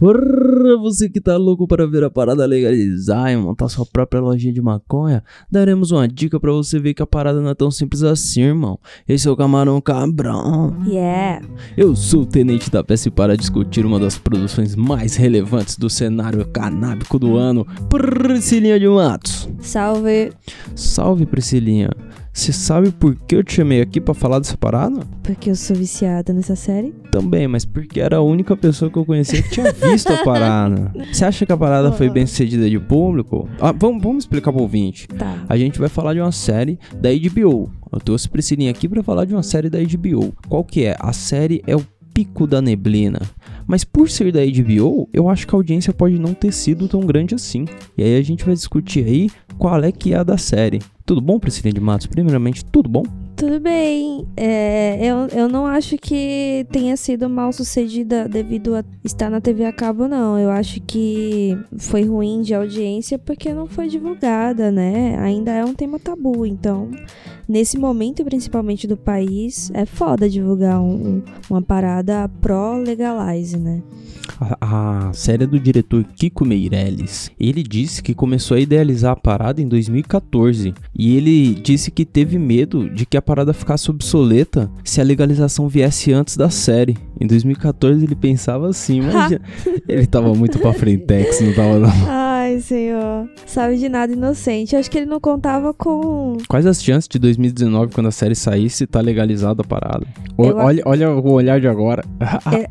Porra, você que tá louco para ver a parada legalizar e montar sua própria lojinha de maconha, daremos uma dica para você ver que a parada não é tão simples assim, irmão. Esse é o Camarão Cabrão. Yeah. Eu sou o Tenente da Peça e para discutir uma das produções mais relevantes do cenário canábico do ano, Priscilinha de Matos. Salve. Salve, Priscilinha. Você sabe por que eu te chamei aqui pra falar dessa parada? Porque eu sou viciada nessa série. Também, mas porque era a única pessoa que eu conhecia que tinha visto a parada. Você acha que a parada foi bem sucedida de público? Ah, vamos, vamos explicar pro ouvinte. Tá. A gente vai falar de uma série da HBO. Eu trouxe Priscilinha aqui pra falar de uma série da HBO. Qual que é? A série é o Pico da Neblina. Mas por ser da HBO, eu acho que a audiência pode não ter sido tão grande assim. E aí a gente vai discutir aí qual é que é a da série. Tudo bom, Priscilinha de Matos? Primeiramente, tudo bom? Tudo bem. É, eu, eu não acho que tenha sido mal sucedida devido a estar na TV a cabo, não. Eu acho que foi ruim de audiência porque não foi divulgada, né? Ainda é um tema tabu. Então, nesse momento, principalmente do país, é foda divulgar um, uma parada pró-legalize, né? A, a série do diretor Kiko Meirelles. Ele disse que começou a idealizar a parada em 2014 e ele disse que teve medo de que a parada ficasse obsoleta se a legalização viesse antes da série. Em 2014 ele pensava assim, mas ele tava muito pra frentex, não tava não. Ai, senhor. Sabe de nada inocente. Acho que ele não contava com. Quais as chances de 2019, quando a série saísse, tá legalizada a parada? O- Eu olha, olha o olhar de agora.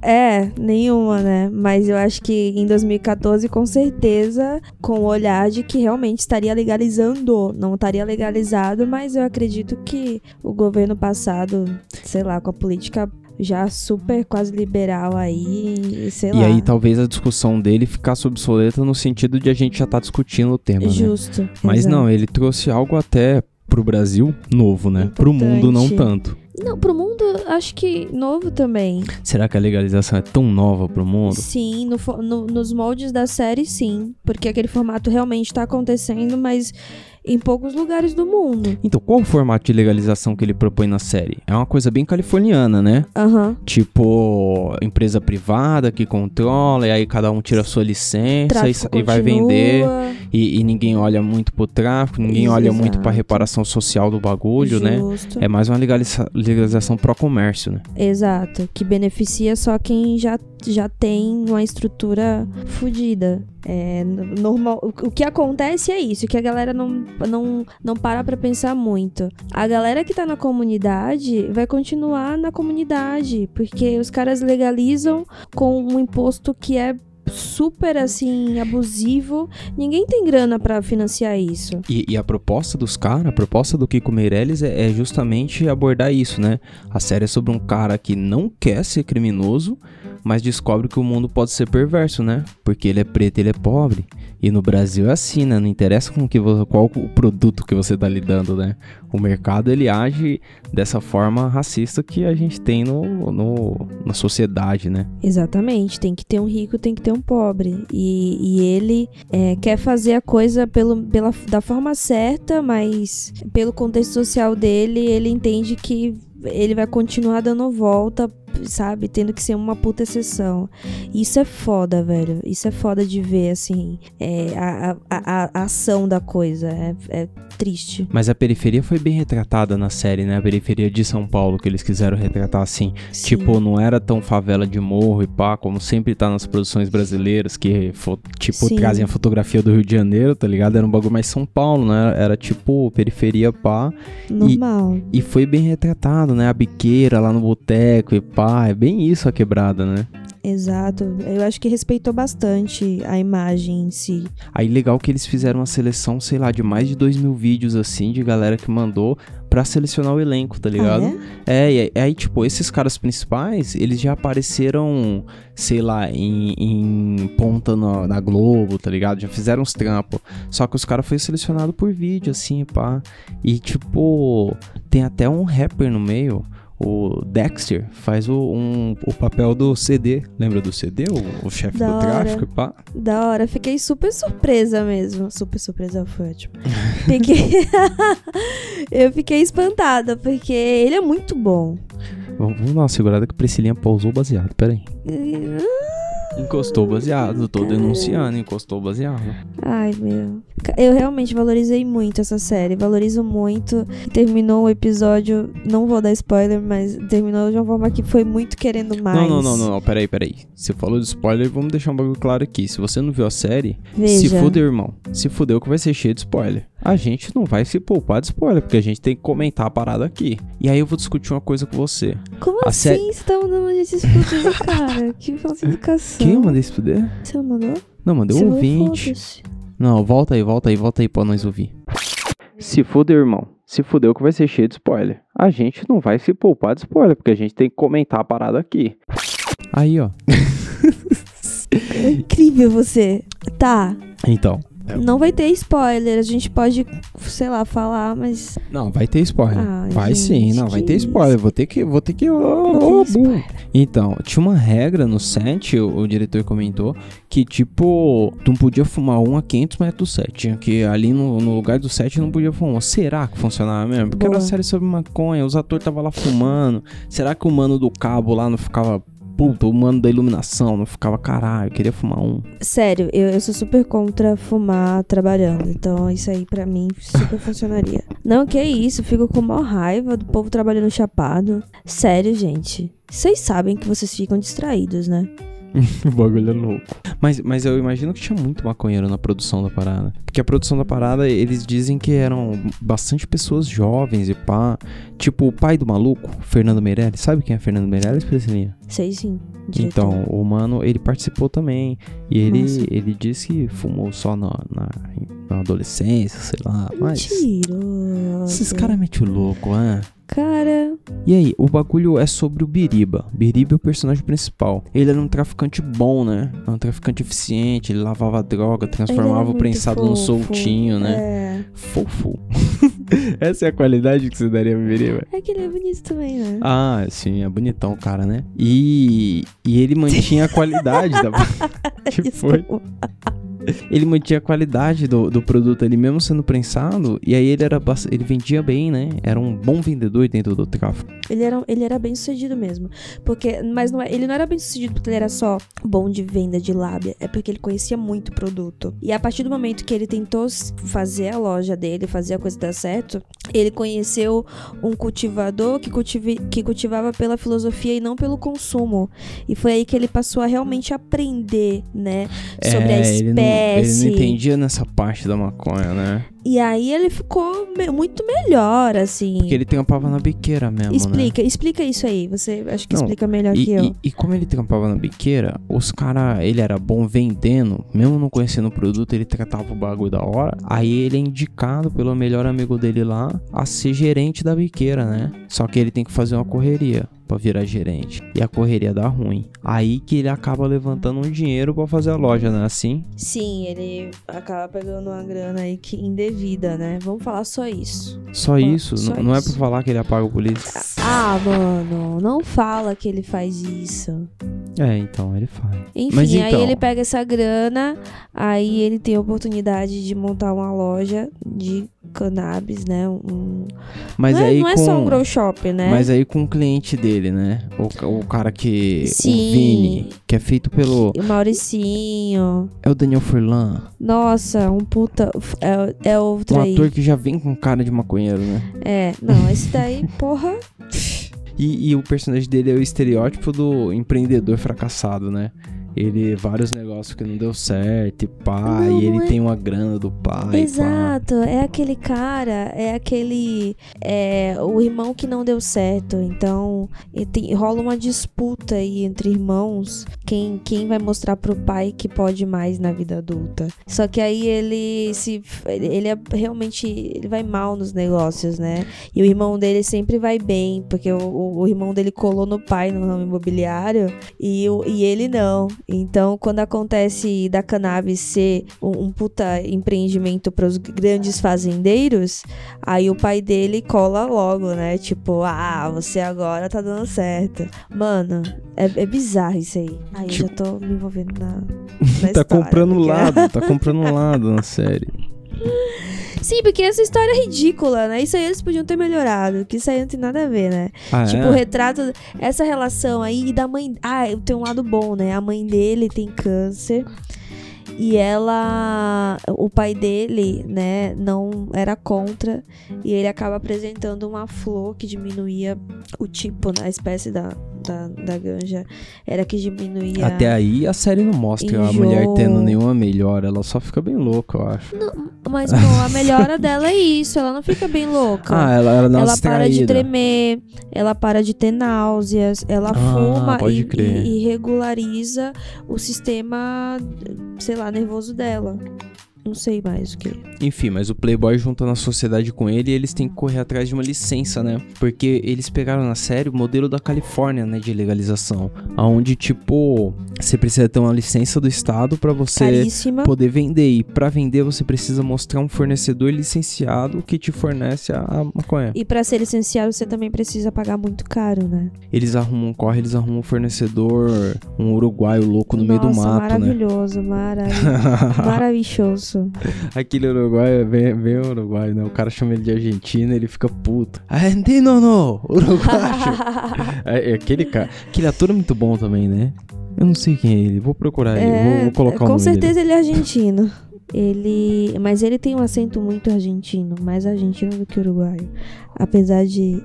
É, é, nenhuma, né? Mas eu acho que em 2014, com certeza, com o olhar de que realmente estaria legalizando. Não estaria legalizado, mas eu acredito que o governo passado, sei lá, com a política já super quase liberal aí, sei E lá. aí talvez a discussão dele ficasse obsoleta no sentido de a gente já tá discutindo o tema, né? Justo. Mas exato. não, ele trouxe algo até pro Brasil novo, né? Pro mundo não Importante. tanto. Não, pro mundo, acho que novo também. Será que a legalização é tão nova pro mundo? Sim, no no- nos moldes da série, sim. Porque aquele formato realmente tá acontecendo, mas em poucos lugares do mundo. Então, qual o formato de legalização que ele propõe na série? É uma coisa bem californiana, né? Aham. Tipo, empresa privada que controla, e aí cada um tira a sua licença e, e vai vender. E, e ninguém olha muito pro tráfico, ninguém Isso, olha muito pra exato. reparação social do bagulho, né? Justo. É mais uma legaliza- legalização pró-comércio, né? Exato. Que beneficia só quem já, já tem uma estrutura fodida. É, normal, o que acontece é isso, que a galera não, não, não para pra pensar muito. A galera que tá na comunidade vai continuar na comunidade, porque os caras legalizam com um imposto que é super assim abusivo. Ninguém tem grana pra financiar isso. E, e a proposta dos caras, a proposta do Kiko Meirelles é, é justamente abordar isso, né? A série é sobre um cara que não quer ser criminoso, mas descobre que o mundo pode ser perverso, né? Porque ele é preto, ele é pobre. E no Brasil é assim, né? Não interessa com que vo- qual o produto que você tá lidando, né? O mercado ele age dessa forma racista que a gente tem no, no- na sociedade, né? Exatamente, tem que ter um rico, tem que ter um pobre. E, e ele é, quer fazer a coisa pelo, pela, da forma certa, mas pelo contexto social dele, ele entende que ele vai continuar dando volta, sabe? Tendo que ser uma puta exceção. Isso é foda, velho. Isso é foda de ver, assim, é, a, a, a- ação da coisa. É, é triste. Mas a periferia foi bem retratada na série, né? A periferia de São Paulo, que eles quiseram retratar assim. Sim. Tipo, não era tão favela de morro e pá, como sempre tá nas produções brasileiras, que, tipo, Sim. trazem a fotografia do Rio de Janeiro, tá ligado? Era um bagulho mais São Paulo, né? Era tipo periferia, pá. Normal. E foi bem retratado, né? A biqueira lá no boteco e pá. É bem isso a quebrada, né? Exato. Eu acho que respeitou bastante a imagem em si. Aí legal que eles fizeram uma seleção, sei lá, de mais de dois mil vídeos assim, de galera que mandou pra selecionar o elenco, tá ligado? Ah, é? É, e aí, tipo, esses caras principais, eles já apareceram, sei lá, em, em ponta na, na Globo, tá ligado? Já fizeram uns trampos. Só que os caras foi selecionado por vídeo, assim, pá. E, tipo, tem até um rapper no meio. O Dexter faz o, um, o papel do CD. Lembra do CD? O, o chefe do tráfico, e pá. Da hora, fiquei super surpresa mesmo. Super surpresa foi ótimo. Fiquei... eu fiquei espantada, porque ele é muito bom. Vamos, vamos dar uma segurada que Priscilinha pausou o baseado, pera aí. Encostou baseado, tô denunciando, encostou baseado. Ai, meu. Eu realmente valorizei muito essa série. Valorizo muito. Terminou o episódio. Não vou dar spoiler, mas terminou de uma forma que foi muito querendo mais. Não, não, não, não, não, peraí, peraí. Você falou de spoiler, vamos deixar um bagulho claro aqui. Se você não viu a série, Veja. se fudeu, irmão. Se fudeu que vai ser cheio de spoiler. A gente não vai se poupar de spoiler, porque a gente tem que comentar a parada aqui. E aí eu vou discutir uma coisa com você. Como A assim sé- você tá mandando a gente explodir, cara? Que falta de educação. Quem eu mandei se fuder? Você não mandou? Não, mandei um ouvinte. Não, volta aí, volta aí, volta aí pra nós ouvir. Se fudeu, irmão. Se fudeu que vai ser cheio de spoiler. A gente não vai se poupar de spoiler, porque a gente tem que comentar a parada aqui. Aí, ó. É incrível você. Tá. Então. Não vai ter spoiler. A gente pode, sei lá, falar, mas. Não, vai ter spoiler. Ai, vai sim, gente, não, vai ter spoiler. Vou ter que. Vou ter que. tem burro. Então, tinha uma regra no set, o, o diretor comentou, que tipo, tu não podia fumar um a 500 metros do set. Tinha que ali no, no lugar do set não podia fumar. Será que funcionava mesmo? Porque era Boa. uma série sobre maconha, os atores estavam lá fumando. Será que o mano do cabo lá não ficava. Puta, o mano da iluminação não ficava, caralho, eu queria fumar um. Sério, eu, eu sou super contra fumar trabalhando. Então, isso aí pra mim super funcionaria. Não, que isso, fico com maior raiva do povo trabalhando chapado. Sério, gente. Vocês sabem que vocês ficam distraídos, né? O bagulho é louco. Mas, mas eu imagino que tinha muito maconheiro na produção da parada. Porque a produção da parada, eles dizem que eram bastante pessoas jovens e pá. Tipo, o pai do maluco, Fernando Meirelles. Sabe quem é Fernando Meirelles, Priscilinha? Sei sim. diretor. Então, o mano, ele participou também. E ele, Nossa. ele disse que fumou só na, na, na adolescência, sei lá. Mas. Mentiroso. Esses caras metem o louco, né? Cara, E aí, o bagulho é sobre o Biriba. Biriba é o personagem principal. Ele era um traficante bom, né? Era um traficante eficiente, ele lavava droga, transformava é o prensado fofo. soltinho, né? É. Fofo. Essa é a qualidade que você daria pro Biriba. É que ele é bonito também, né? Ah, sim, é bonitão o cara, né? E, e ele mantinha a qualidade da. que foi? Ele mantinha a qualidade do, do produto ali, mesmo sendo prensado. E aí ele era ele vendia bem, né? Era um bom vendedor dentro do tráfico. Ele era, ele era bem sucedido mesmo. Porque, mas não é- ele não era bem sucedido porque ele era só bom de venda de lábia. É porque ele conhecia muito o produto. E a partir do momento que ele tentou fazer a loja dele, fazer a coisa dar certo, ele conheceu um cultivador que, cultive, que cultivava pela filosofia e não pelo consumo. E foi aí que ele passou a realmente aprender, né? Sobre a É, ele não, ele não entendia nessa parte da maconha, né? E aí ele ficou me- muito melhor, assim. Porque ele trampava na biqueira mesmo, né? Explica, explica isso aí. Você acho que Não, explica melhor E, que eu. e, e como ele trampava na biqueira, os cara, ele era bom vendendo, mesmo não conhecendo o produto, ele tratava o bagulho da hora. Aí ele é indicado pelo melhor amigo dele lá a ser gerente da biqueira, né? Só que ele tem que fazer uma correria pra virar gerente. E a correria dá ruim. Aí que ele acaba levantando um dinheiro pra fazer a loja, né? Assim. Sim, ele acaba pegando uma grana aí que indevida, né? Vamos falar só isso. Só Pô, isso. só não é isso. pra falar que ele apaga o polícia. Ah, mano, não fala que ele faz isso. É, então, ele faz. Enfim, Mas aí então- ele pega essa grana, aí ele tem a oportunidade de montar uma loja de cannabis, né? Um... Mas não, é, aí não é com... só um grow shop, né? Mas aí com o cliente dele, né? O, o cara que. Sim. O Vini, que é feito pelo. O Mauricinho. É o Daniel Furlan. Nossa, um puta. É, é outro Um aí. ator que já vem com cara de maconheiro, né? É, não, esse daí, porra. E, e o personagem dele é o estereótipo do empreendedor fracassado, né? Ele, vários negócios que não deu certo, e pá, Não, e ele é- tem uma grana do pai. Exato, é aquele cara, é aquele. É, o irmão que não deu certo. Então, tem- rola uma disputa aí entre irmãos. Quem, quem vai mostrar pro pai que pode mais na vida adulta. Só que aí ele se. Ele é realmente. Ele vai mal nos negócios, né? E o irmão dele sempre vai bem, porque o, o- o irmão dele colou no pai no ramo imobiliário e, o, e ele não. Então, quando acontece da cannabis ser um, um puta empreendimento para os grandes fazendeiros, aí o pai dele cola logo, né? Tipo, ah, você agora tá dando certo. Mano, é, é bizarro isso aí. Aí eu já tô me envolvendo na. na tá história, comprando porque- lado, tá comprando lado na série. Sim, porque essa história é ridícula, né? Isso aí eles podiam ter melhorado, que isso aí não tem nada a ver, né? Ah, Tipo, é? o retrato, essa relação aí e da mãe. Ah, tem um lado bom, né? A mãe dele tem câncer. E ela. O pai dele, né, não era contra. E ele acaba apresentando uma flor que diminuía o tipo, né? A espécie da, da, da ganja. Era que diminuía. Até aí a série não mostra a Enjoo. mulher tendo nenhuma melhora, ela só fica bem louca, eu acho. Mas, pô, a melhora dela é isso. Ela não fica bem louca. Ah, ela, ela uma ela para de tremer, ela para de ter náuseas, ela Ah, fuma e, e- e regulariza o sistema, sei lá, nervoso dela. Não sei mais o que. Enfim, mas o Playboy junta na sociedade com ele e eles têm que correr atrás de uma licença, né? Porque eles pegaram na série o modelo da Califórnia, né, de legalização, aonde tipo, você precisa ter uma licença do estado pra você Caríssima. poder vender e pra vender você precisa mostrar um fornecedor licenciado que te fornece a a maconha. E pra ser licenciado, você também precisa pagar muito caro, né? Eles arrumam, corre, eles arrumam um fornecedor, um uruguaio louco no meio do Nossa, mato, né? maravilhoso, maravilhoso. Maravilhoso. Aquele uruguaio é bem, bem uruguaio, né? O cara chama ele de argentino ele fica puto. Argentino no! Uruguaio! é, é aquele cara. Aquele ator é muito bom também, né? Eu não sei quem é ele, vou procurar ele, vou, vou colocar o com certeza ele é argentino. Ele, mas ele tem um acento muito argentino, mais argentino do que uruguaio. Apesar de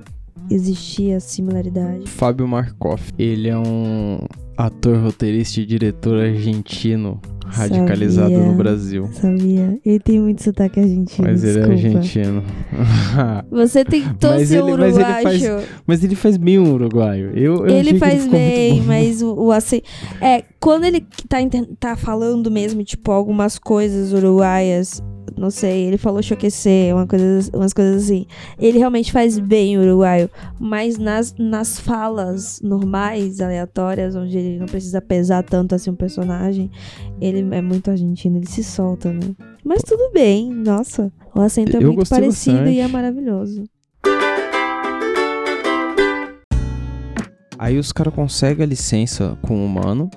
existir a similaridade. dele. Fábio Markoff. Ele é um ator, roteirista e diretor argentino radicalizado Sabia. no Brasil. Sabia? Ele tem muito sotaque argentino. Mas ele é desculpa. argentino. Você tentou Mas ser ele- mas ele uruguaio. Mas ele faz bem um uruguaio. Eu, eu Ele faz muito bem, mas o, o assim. É, quando ele tá, tá falando mesmo, tipo, algumas coisas uruguaias, não sei, ele falou choquecer, uma coisa, umas coisas assim. Ele realmente faz bem o uruguaio, mas nas, nas falas normais, aleatórias, onde ele não precisa pesar tanto assim um personagem, ele é muito argentino, ele se solta, né? Mas tudo bem, nossa. O acento é Eu muito parecido bastante. e é maravilhoso. Aí os caras conseguem a licença com o humano,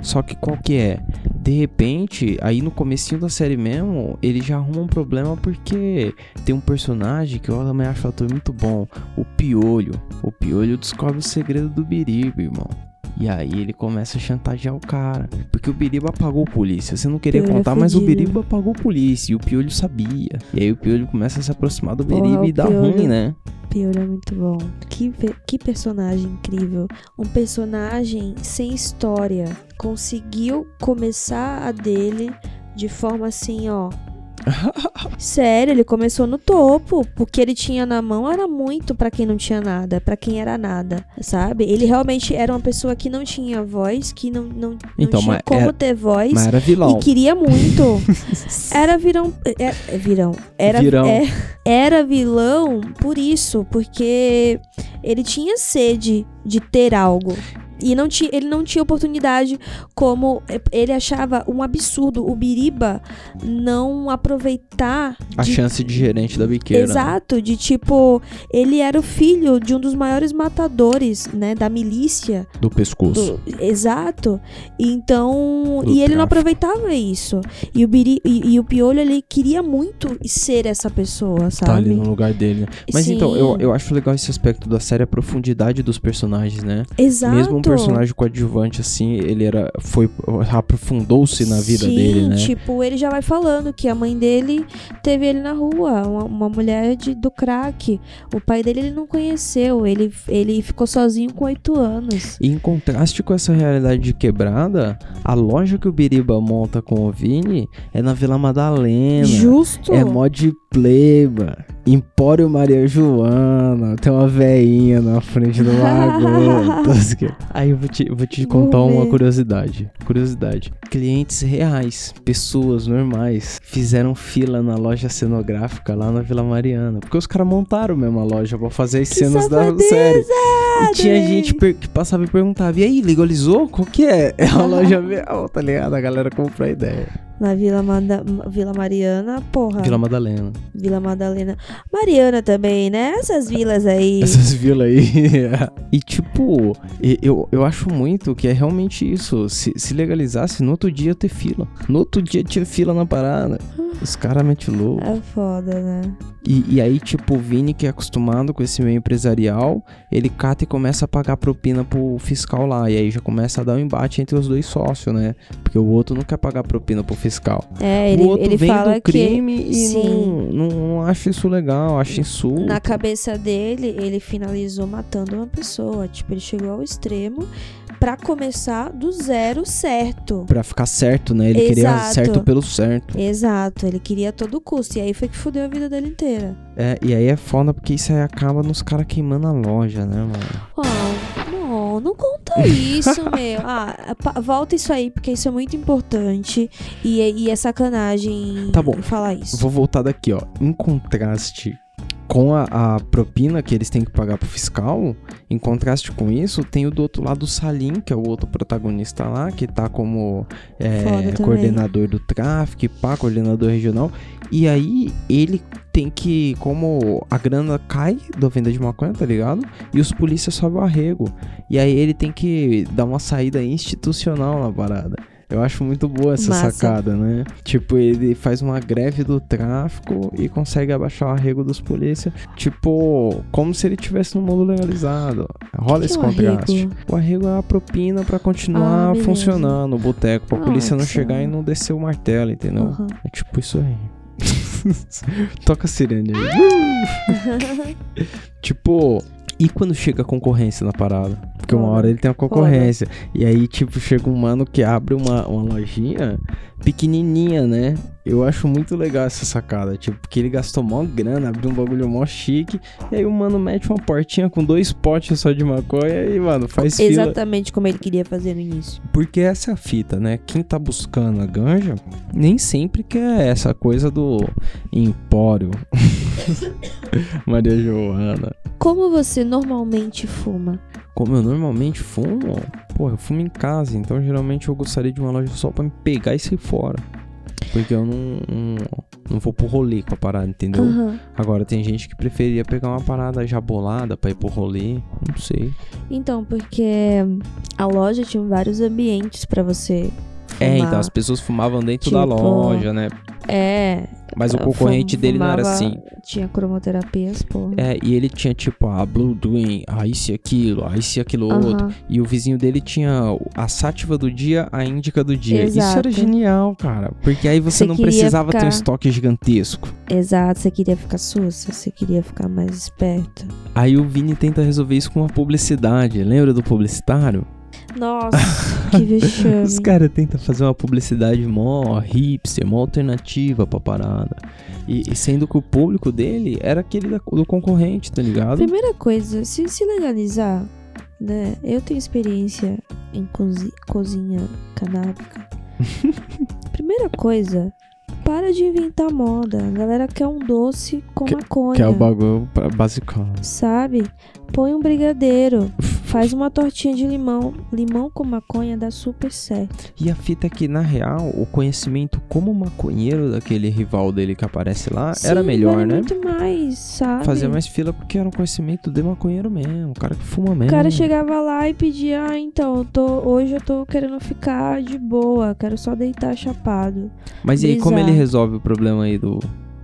só que qual que é? De repente, aí no comecinho da série mesmo, ele já arruma um problema porque tem um personagem que eu também acho muito bom, o Piolho. O Piolho descobre o segredo do Biriba, irmão. E aí ele começa a chantagear o cara. Porque o Biriba pagou polícia. Você não queria Piolho é contar, mas o. Biriba pagou polícia. E o Piolho sabia. E aí o Piolho começa a se aproximar do Porra, Biriba o e dá Piolho- ruim, né? Pior é muito bom. Que, que personagem incrível. Um personagem sem história. Conseguiu começar a dele de forma assim, ó. Sério, ele começou no topo. Porque ele tinha na mão era muito pra quem não tinha nada, pra quem era nada, sabe? Ele realmente era uma pessoa que não tinha voz, que não, não, não Então, tinha mas como era- ter voz. Mas era vilão. E queria muito. Era virão. É, é virão. Era, Virão. é- era vilão por isso, porque ele tinha sede de ter algo. E não ti, ele não tinha oportunidade, como é, ele achava um absurdo o Biriba não aproveitar A de chance de gerente da biqueira. né? Exato, de tipo, ele era o filho de um dos maiores matadores, né, da milícia. Do pescoço. do- exato. Então, Do e ele não tráfico. aproveitava isso. E o Biri, e, e o Piolho ele queria muito ser essa pessoa, sabe? Tá ali no lugar dele. né? Mas então, Sim. eu, eu acho legal esse aspecto da série, a profundidade dos personagens, né? Exato. Mesmo personagem coadjuvante, assim, ele era. Foi. aprofundou-se na vida Sim, dele, né? tipo, ele já vai falando que a mãe dele teve ele na rua, uma, uma mulher de, do crack. O pai dele ele não conheceu, ele, ele ficou sozinho com oito anos. E em contraste com essa realidade de quebrada, a loja que o Biriba monta com o Vini é na Vila Madalena. Justo. É mó de pleba. Empório Maria Joana. Tem uma veinha na frente do lago. Aí eu vou te, vou te contar uma Gourmet. curiosidade. Curiosidade. Clientes reais, pessoas normais, fizeram fila na loja cenográfica lá na Vila Mariana. Porque os caras montaram mesmo a loja pra fazer as cenas da safadeza! série. E tinha Adorei. gente per- que passava e perguntava: E aí, legalizou? Qual que é? É a loja mesmo, tá ligado? A galera comprou a ideia. Na Vila, Vila Mariana, porra. Vila Madalena. Vila Madalena. Mariana também, né? Essas vilas aí. Essas vilas aí. e tipo, eu, eu acho muito que é realmente isso. Se, se legalizasse, no outro dia ter fila. No outro dia tinha fila na parada. Os caras metem louco. É foda, né? E, e aí, tipo, o Vini, que é acostumado com esse meio empresarial, ele cata e começa a pagar propina pro fiscal lá. E aí já começa a dar um embate entre os dois sócios, né? Porque o outro não quer pagar propina pro fiscal. É, ele, o outro ele vem fala do crime que. e sim, não, não, não acha isso legal, acha insulto. na cabeça dele, ele finalizou matando uma pessoa. Tipo, ele chegou ao extremo pra começar do zero certo. Pra ficar certo, né? Ele queria Exato. certo pelo certo. Exato, ele queria a todo custo. E aí foi que fudeu a vida dele inteira. É, e aí é foda porque isso aí acaba nos caras queimando a loja, né, mano? Oh, não, não conta isso, meu. Ah, volta isso aí, porque isso é muito importante. E, é- e é sacanagem Tá bom. falar isso. Vou voltar daqui, ó. Em contraste com a, a propina que eles têm que pagar pro fiscal, em contraste com isso, tem o do outro lado o Salim, que é o outro protagonista lá, que tá como é, coordenador do tráfico, pá, coordenador regional. E aí ele tem que, como a grana cai da venda de maconha, tá ligado? E os polícias sobem o arrego. E aí ele tem que dar uma saída institucional na parada. Eu acho muito boa essa Massa. sacada, né? Tipo, ele faz uma greve do tráfico e consegue abaixar o arrego dos polícias. Tipo, como se ele tivesse no mundo legalizado. Rola Que esse é o contraste. arrego? O arrego é a propina pra Ah, continuar beleza. funcionando o boteco, pra Ah, polícia não que chegar e não descer o martelo, entendeu? Aham. É tipo isso aí. Toca a sirene aí. tipo, e quando chega a concorrência na parada? Porque uma Foda. hora ele tem a concorrência. E aí, tipo, chega um mano que abre uma, uma lojinha pequenininha, né? Eu acho muito legal essa sacada. Tipo, porque ele gastou mó grana, abriu um bagulho mó chique. E aí o mano mete uma portinha com dois potes só de maconha e, mano, faz fila. Exatamente como ele queria fazer no início. Porque essa é a fita, né? Quem tá buscando a ganja nem sempre quer essa coisa do empório. Maria Joana. Como você normalmente fuma? Como eu normalmente fumo, pô, eu fumo em casa, então geralmente eu gostaria de uma loja só pra me pegar e sair fora. Porque eu não, não, não vou pro rolê com a parada, entendeu? Aham. Agora tem gente que preferia pegar uma parada já bolada pra ir pro rolê, não sei. Então, porque a loja tinha vários ambientes pra você. É, fumar. então as pessoas fumavam dentro da Tipo, loja, né? É. Mas o concorrente dele não era assim. Tinha cromoterapias, pô. É, e ele tinha tipo a Blue Dream, a isso e aquilo, a isso e aquilo outro. E o vizinho dele tinha a sátiva do dia, a índica do dia. Isso Exato. era genial, cara. Porque aí você, Você não precisava ter um ficar- estoque gigantesco. Exato, você queria ficar sussa, você queria ficar mais esperta. Aí o Vini tenta resolver isso com uma publicidade. Lembra do publicitário? Nossa, que vexame. Os caras tentam fazer uma publicidade mó hipster, mó alternativa pra parada. E, e sendo que o público dele era aquele da- do concorrente, tá ligado? Primeira coisa, se, se legalizar, né? Eu tenho experiência em cozi- cozinha canábica. Primeira coisa, para de inventar moda. A galera quer um doce com maconha. Que é o bagulho básico. Sabe? Põe um brigadeiro. Faz uma tortinha de limão. Limão com maconha dá super certo. E a fita é que, na real, o conhecimento como maconheiro daquele rival dele que aparece lá era Sim, melhor, vale né? muito mais, sabe? Fazia mais fila porque era um conhecimento de maconheiro mesmo, o cara que fuma mesmo. O cara chegava lá e pedia, ah, então, eu tô, hoje eu tô querendo ficar de boa, quero só deitar chapado. Mas e aí, como ele resolve o problema aí do.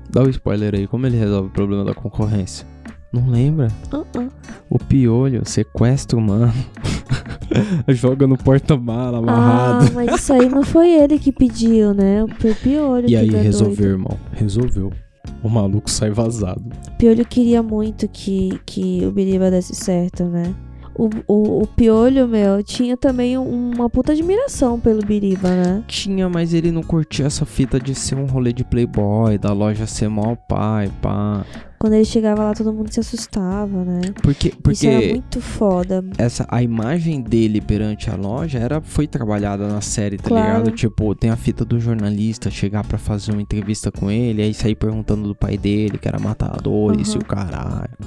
Dá o spoiler aí, como ele resolve o problema da concorrência? Não lembra? Ah, ah. O piolho sequestra o mano. Joga no porta-mala amarrado. Ah, mas isso aí não foi ele que pediu, né? Foi o Piolho e aí deu resolveu, doido. irmão. Resolveu. O maluco sai vazado. Piolho queria muito que, que o Biriba desse certo, né? O, o, o Piolho, meu, tinha também um- uma puta admiração pelo Biriba, né? Tinha, mas ele não curtia essa fita de ser um rolê de playboy, da loja ser mó pai, pá. Quando ele chegava lá, todo mundo se assustava, né? Porque, Isso era porque muito foda. essa, a imagem dele perante a loja era, foi trabalhada na série, tá Claro. ligado? Tipo, tem a fita do jornalista chegar pra fazer uma entrevista com ele, aí sair perguntando do pai dele, que era matador, isso e Aham. o caralho.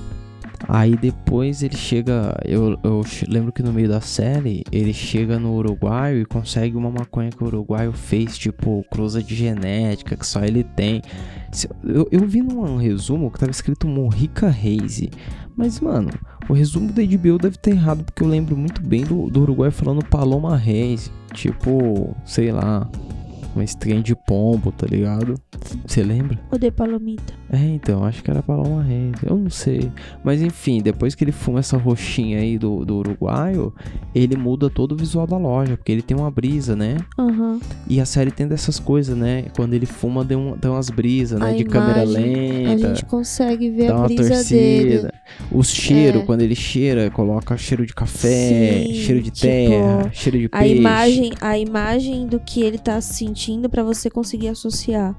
Aí depois ele chega. Eu, eu lembro que no meio da série ele chega no Uruguai e consegue uma maconha que o uruguaio fez, tipo, cruza de genética, que só ele tem. Eu, eu vi num resumo que tava escrito Morrica Haze. Mas, mano, o resumo da HBO deve ter errado, porque eu lembro muito bem do, do Uruguai falando Paloma Haze. Tipo, sei lá. uma estreia de pombo, tá ligado? Você lembra? O de Palomita. É, então, acho que era Paloma Reis. Eu não sei. Mas enfim, depois que ele fuma essa roxinha aí do, do uruguaio, ele muda todo o visual da loja, porque ele tem uma brisa, né? Aham. E a série tem dessas coisas, né? Quando ele fuma, tem, um, tem umas brisas, né? A de câmera imagem, A lenta. gente consegue ver a brisa torcida. dele. Os cheiros, É. quando ele cheira, coloca cheiro de café, Sim, cheiro de tipo, terra, cheiro de A peixe. imagem, a imagem do que ele tá sentindo pra você conseguir associar.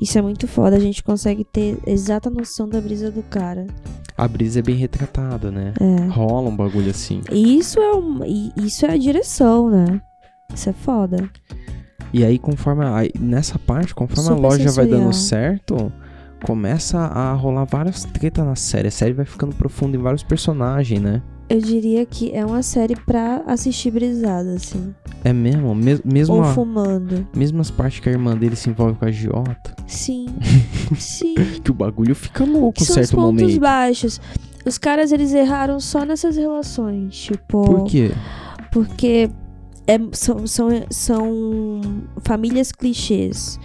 Isso é muito foda, a gente consegue ter exata noção da brisa do cara. A brisa é bem retratada, né? É. Rola um bagulho assim. E isso é um, isso é a direção, né? Isso é foda. E aí, conforme. a- nessa parte, conforme Super a loja vai dando sensorial. certo, começa a rolar várias tretas na série. A série vai ficando profunda em vários personagens, né? Eu diria que é uma série pra assistir brisada, assim. É mesmo? Mes- mesmo, Ou a- fumando. mesmo as partes que a irmã dele se envolve com a Giota. Sim. Sim. Que o bagulho fica louco em são os certo pontos baixos. Os caras, eles erraram só nessas relações. Tipo. Por quê? Porque é- são, são, são famílias clichês.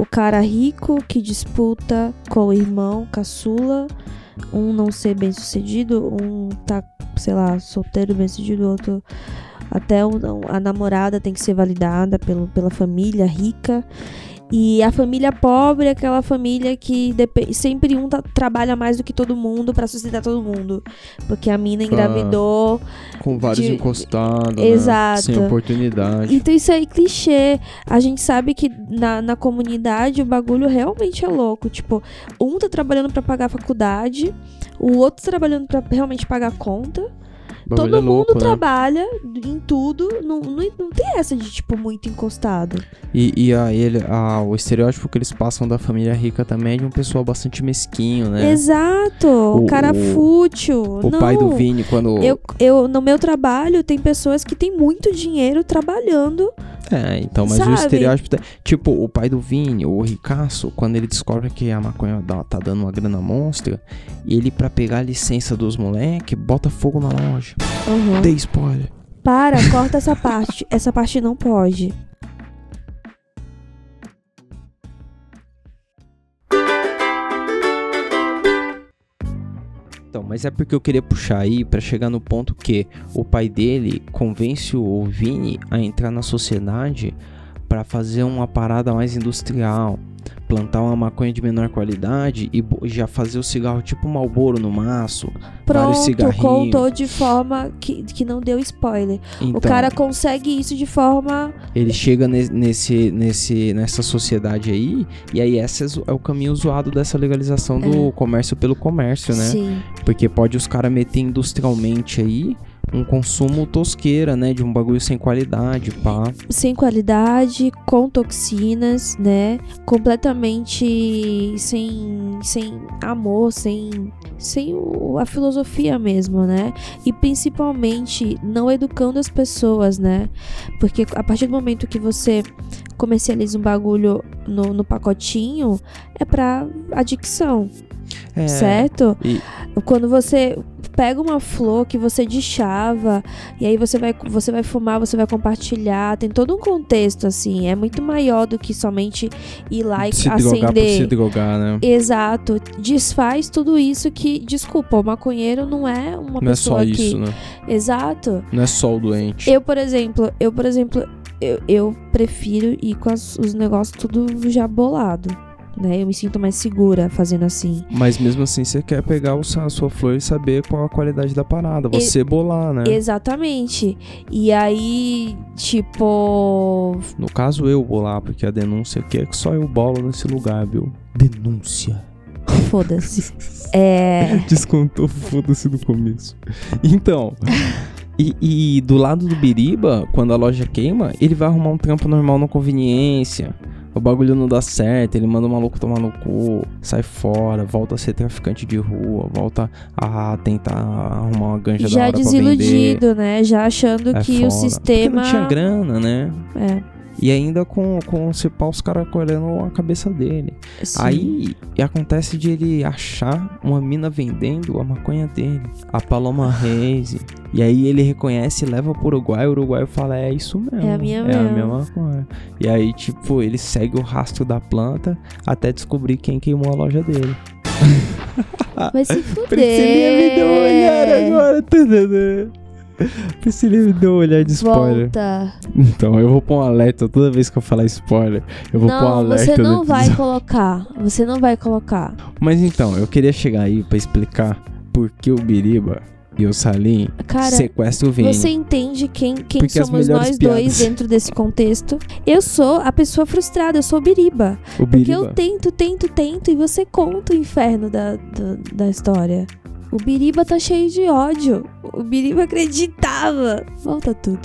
O cara rico que disputa com o irmão caçula, um não ser bem sucedido, um tá, sei lá, solteiro bem sucedido, outro até a namorada tem que ser validada pelo, pela família rica. E a família pobre é aquela família que sempre um tá- trabalha mais do que todo mundo pra sustentar todo mundo. Porque a mina engravidou, Com vários de- encostados, Exato. né? Sem oportunidade. Então isso aí é clichê. A gente sabe que na, na comunidade o bagulho realmente é louco. Tipo, um tá trabalhando pra pagar a faculdade, o outro tá trabalhando pra realmente pagar a conta. Todo é louco, mundo né? trabalha em tudo. Não, não, não tem essa de, tipo, muito encostado. E, e a, ele, a, o estereótipo que eles passam da família rica também é de um pessoal bastante mesquinho, né? Exato. O, O- cara o- fútil. O não. pai do Vini, quando. Eu, eu, no meu trabalho, tem pessoas que têm muito dinheiro trabalhando. É, então, mas Sabe? o estereótipo. tá- Tipo, o pai do Vini, o Ricaço, quando ele descobre que a maconha tá dando uma grana monstra, ele, pra pegar a licença dos moleque, bota fogo na loja. Uhum. Dei spoiler. Para, corta essa parte. Essa parte não pode. Mas é porque eu queria puxar aí pra chegar no ponto que o pai dele convence o Vini a entrar na sociedade pra fazer uma parada mais industrial, plantar uma maconha de menor qualidade e já fazer o cigarro tipo Marlboro no maço, vários Pronto, cigarrinhos. contou de forma que, que não deu spoiler. Então, o cara consegue isso de forma. ele chega ne- nesse, nesse, nessa sociedade aí e aí esse é é o caminho zoado dessa legalização do É. comércio pelo comércio, né? Sim. Porque pode os caras meter industrialmente aí um consumo tosqueira, né? De um bagulho sem qualidade, pá. Sem qualidade, com toxinas, né? Completamente sem, sem amor, sem, sem o- a filosofia mesmo, né? E principalmente não educando as pessoas, né? Porque a partir do momento que você comercializa um bagulho no, no pacotinho, é pra adicção. É, certo? e- Quando você pega uma flor que você deschava e aí você vai, você vai fumar, você vai compartilhar, tem todo um contexto assim, é muito maior do que somente ir lá e se drogar por se acender. drogar, né? Exato, desfaz tudo isso que, desculpa, o maconheiro não é uma Não é pessoa só que, isso, né? exato. Não é só o doente. Eu, por exemplo, eu, por exemplo, eu, eu prefiro ir com as- os negócios tudo já bolado, né? Eu me sinto mais segura fazendo assim. Mas mesmo assim, você quer pegar a sua flor e saber qual a qualidade da parada. E- Você bolar, né? Exatamente. E aí, tipo. No caso, eu bolar, porque a denúncia aqui é que só eu bolo nesse lugar, viu? Denúncia. Foda-se. É. Descontou, foda-se no começo. Então. E, e do lado do Biriba, quando a loja queima, ele vai arrumar um trampo normal na conveniência. O bagulho não dá certo, ele manda o maluco tomar no cu, sai fora, volta a ser traficante de rua, volta a tentar arrumar uma ganja da Já hora pra vender. desiludido, né? Já achando É que foda. o Porque sistema. não tinha grana, né? É. E ainda com, com se pá, os caras colhendo a cabeça dele. Sim. Aí acontece de ele achar uma mina vendendo a maconha dele, a Paloma Reis. E aí ele reconhece e leva pro Uruguai. O Uruguai fala: É isso mesmo. É a minha É a mesmo." minha maconha. E aí, tipo, ele segue o rastro da planta até descobrir quem queimou a loja dele. Vai se fuder. Priscilinha me deu um olhar agora, Priscilinha me deu um olhar de spoiler. Volta. Então, eu vou pôr um alerta toda vez que eu falar spoiler. Eu vou pôr um Não, alerta você não vai episódio. colocar. Você não vai colocar. Mas então, eu queria chegar aí pra explicar por que o Biriba e o Salim Cara, sequestram o Vini. Você entende quem, quem Porque somos nós dois piadas. dentro desse contexto? Eu sou a pessoa frustrada, eu sou o Biriba. O Porque Biriba. eu tento, tento, tento e você conta o inferno da, da, da história. O Biriba tá cheio de ódio. O Biriba acreditava. Volta tudo.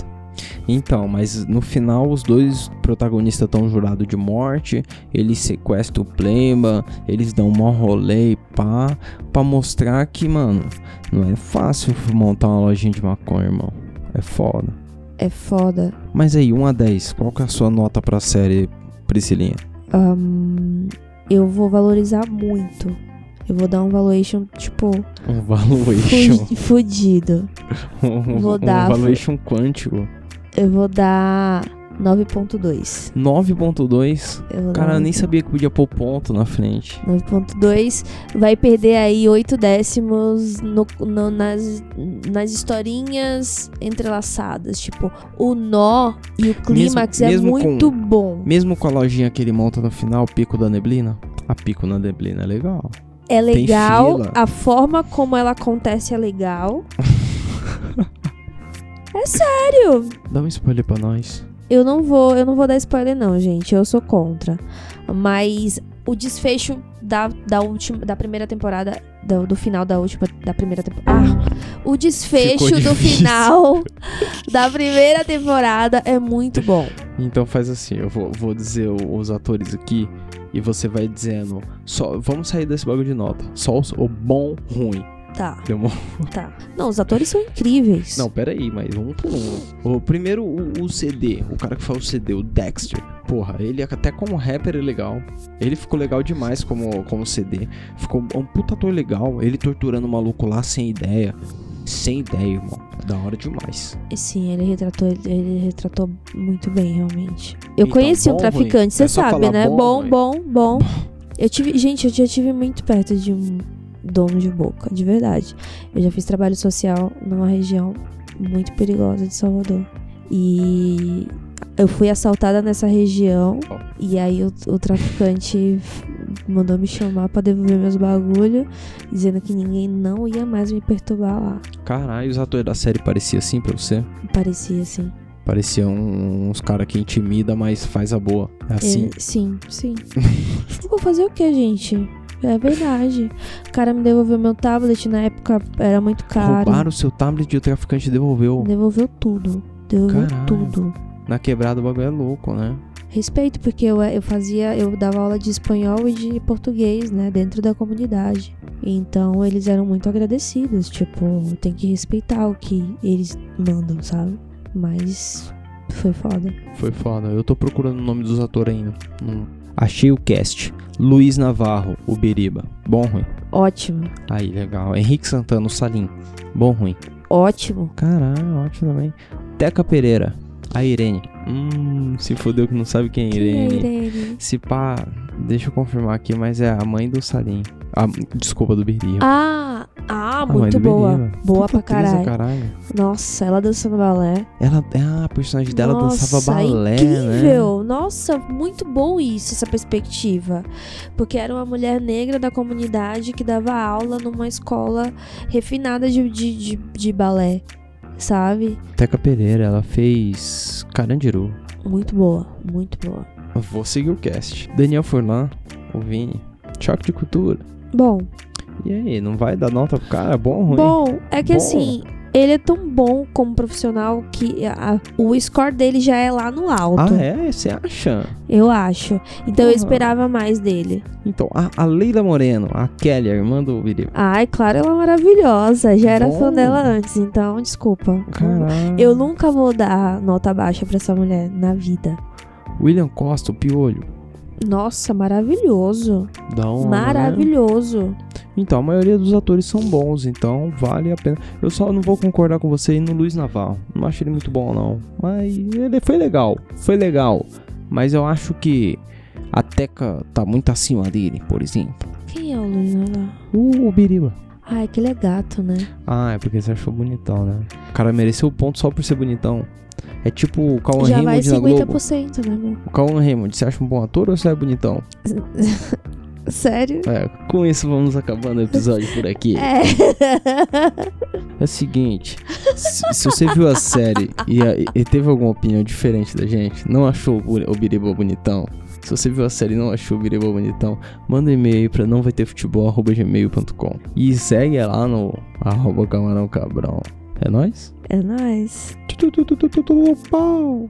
Então, mas no final os dois protagonistas estão jurados de morte, eles sequestram o Plemba, eles dão um mó rolê e pá, pra mostrar que, mano, não é fácil montar uma lojinha de maconha, irmão. É foda. É foda. Mas aí, 1 a 10, qual que é a sua nota pra série, Priscilinha? Ahn, eu vou valorizar muito. Eu vou dar um valuation, tipo, Um valuation. fu- fudido. um, Vou um dar- valuation quântico. Eu vou dar 9.2. 9.2. Eu vou Cara, eu nem sabia que podia pôr ponto na frente. 9.2 vai perder aí 8 décimos no- no- nas, nas historinhas entrelaçadas. Tipo, o nó e o clímax é mesmo muito com- bom. Mesmo com a lojinha que ele monta no final, Pico da Neblina. A Pico na Neblina é legal. É legal, a forma como ela acontece é legal. é sério. Dá um spoiler pra nós. Eu não vou, eu não vou dar spoiler não, gente. Eu sou contra. Mas o desfecho da, da última da primeira temporada do, do final da última da primeira temporada. Ah, o desfecho do final da primeira temporada é muito bom. Então faz assim, eu vou, vou dizer os atores aqui e você vai dizendo. Só, vamos sair desse bagulho de nota. Só o bom, ruim. Tá, tá. Não, os atores são incríveis. Não, pera aí, mas um por um. O primeiro, o, o CD, o cara que faz o CD, o Dexter. Porra, ele até como rapper é legal. Ele ficou legal demais como, como CD. Ficou um puta ator legal. Ele torturando o maluco lá sem ideia. Sem ideia, irmão. Da hora demais. Sim, ele retratou, ele retratou muito bem, realmente. Eu Então, conheci um bom, traficante, ruim? você É sabe, né? bom, Bom, ruim. bom, bom. Eu tive, gente, eu já tive muito perto de um dono de boca, de verdade. Eu já fiz trabalho social numa região muito perigosa de Salvador. E eu fui assaltada nessa região e aí o, o traficante mandou me chamar pra devolver meus bagulho, dizendo que ninguém não ia mais me perturbar lá. Caralho, os atores da série pareciam assim pra você? Parecia assim. Pareciam uns caras que intimida, mas faz a boa. É assim. É, sim, sim. Vou fazer o que, gente? É verdade. O cara me devolveu meu tablet, na época era muito caro. Roubaram o seu tablet e o traficante devolveu. Devolveu tudo. Devolveu Caralho. tudo. Na quebrada o bagulho é louco, né? Respeito, porque eu, eu fazia, eu dava aula de espanhol e de português, né, dentro da comunidade. Então eles eram muito agradecidos, tipo, tem que respeitar o que eles mandam, sabe? Mas foi foda. Foi foda. Eu tô procurando o nome dos atores ainda. Não- Achei o cast. Luiz Navarro, o Beriba. Bom, ruim. Ótimo, Aí, legal. Henrique Santana, o Salim. Bom, ruim. ótimo. Caralho, ótimo também. Teca Pereira, a Irene. Hum, se fodeu que não sabe quem é Quem é Irene. Irene? Se pá, deixa eu confirmar aqui, mas é a mãe do Salim. A, desculpa, do Beriba. Ah, ah, A muito boa. Boa Puta pra caralho. caralho. Nossa, ela dançando balé. Ela, ah, a personagem dela Nossa, dançava balé, né? incrível. Nossa, muito bom isso, essa perspectiva. Porque era uma mulher negra da comunidade que dava aula numa escola refinada de, de, de, de balé, sabe? Teca Pereira, ela fez Carandiru. Muito boa, muito boa. Eu Vou seguir o cast. Daniel Furlan, o Vini. Choque de cultura. Bom, E aí, não vai dar nota pro cara? Bom ou ruim? bom, é que Bom. assim, ele é tão bom como profissional que a- o score dele já é lá no alto. Ah, é? Você acha? Eu acho. Então eu Porra. esperava mais dele. Então, a, a Leila Moreno, a Kelly, a irmã do Biriba. Ai, claro, ela é maravilhosa. Já era Bom. fã dela antes, então desculpa. Caralho. Eu nunca vou dar nota baixa pra essa mulher na vida. William Costa, o Piolho. Nossa, maravilhoso. Da hora, né? Então, a maioria dos atores são bons, então vale a pena. Eu só não vou concordar com você aí no Luiz Navarro. Não acho ele muito bom, não. Mas ele foi legal. Foi legal. Mas eu acho que a Teca tá muito acima dele, por exemplo. Quem é o Luiz Navarro? O, o Biriba. Ai, que ele é gato, né? Ah, é porque você achou bonitão, né? O cara mereceu o ponto só por ser bonitão. É tipo o Já vai Raymond na Globo. 50%, né, amor? O Cauã Raymond, você acha um bom ator ou você é bonitão? Sério? É, com isso vamos acabando o episódio por aqui. É. É o seguinte, se, se você viu a série e, a- e teve alguma opinião diferente da gente, não achou o, o Biriba bonitão, se você viu a série e não achou o Biriba bonitão, manda um e-mail pra não vai ter futebol@gmail.com e segue lá no arroba camarão cabrão. É nóis? É nóis. Pau.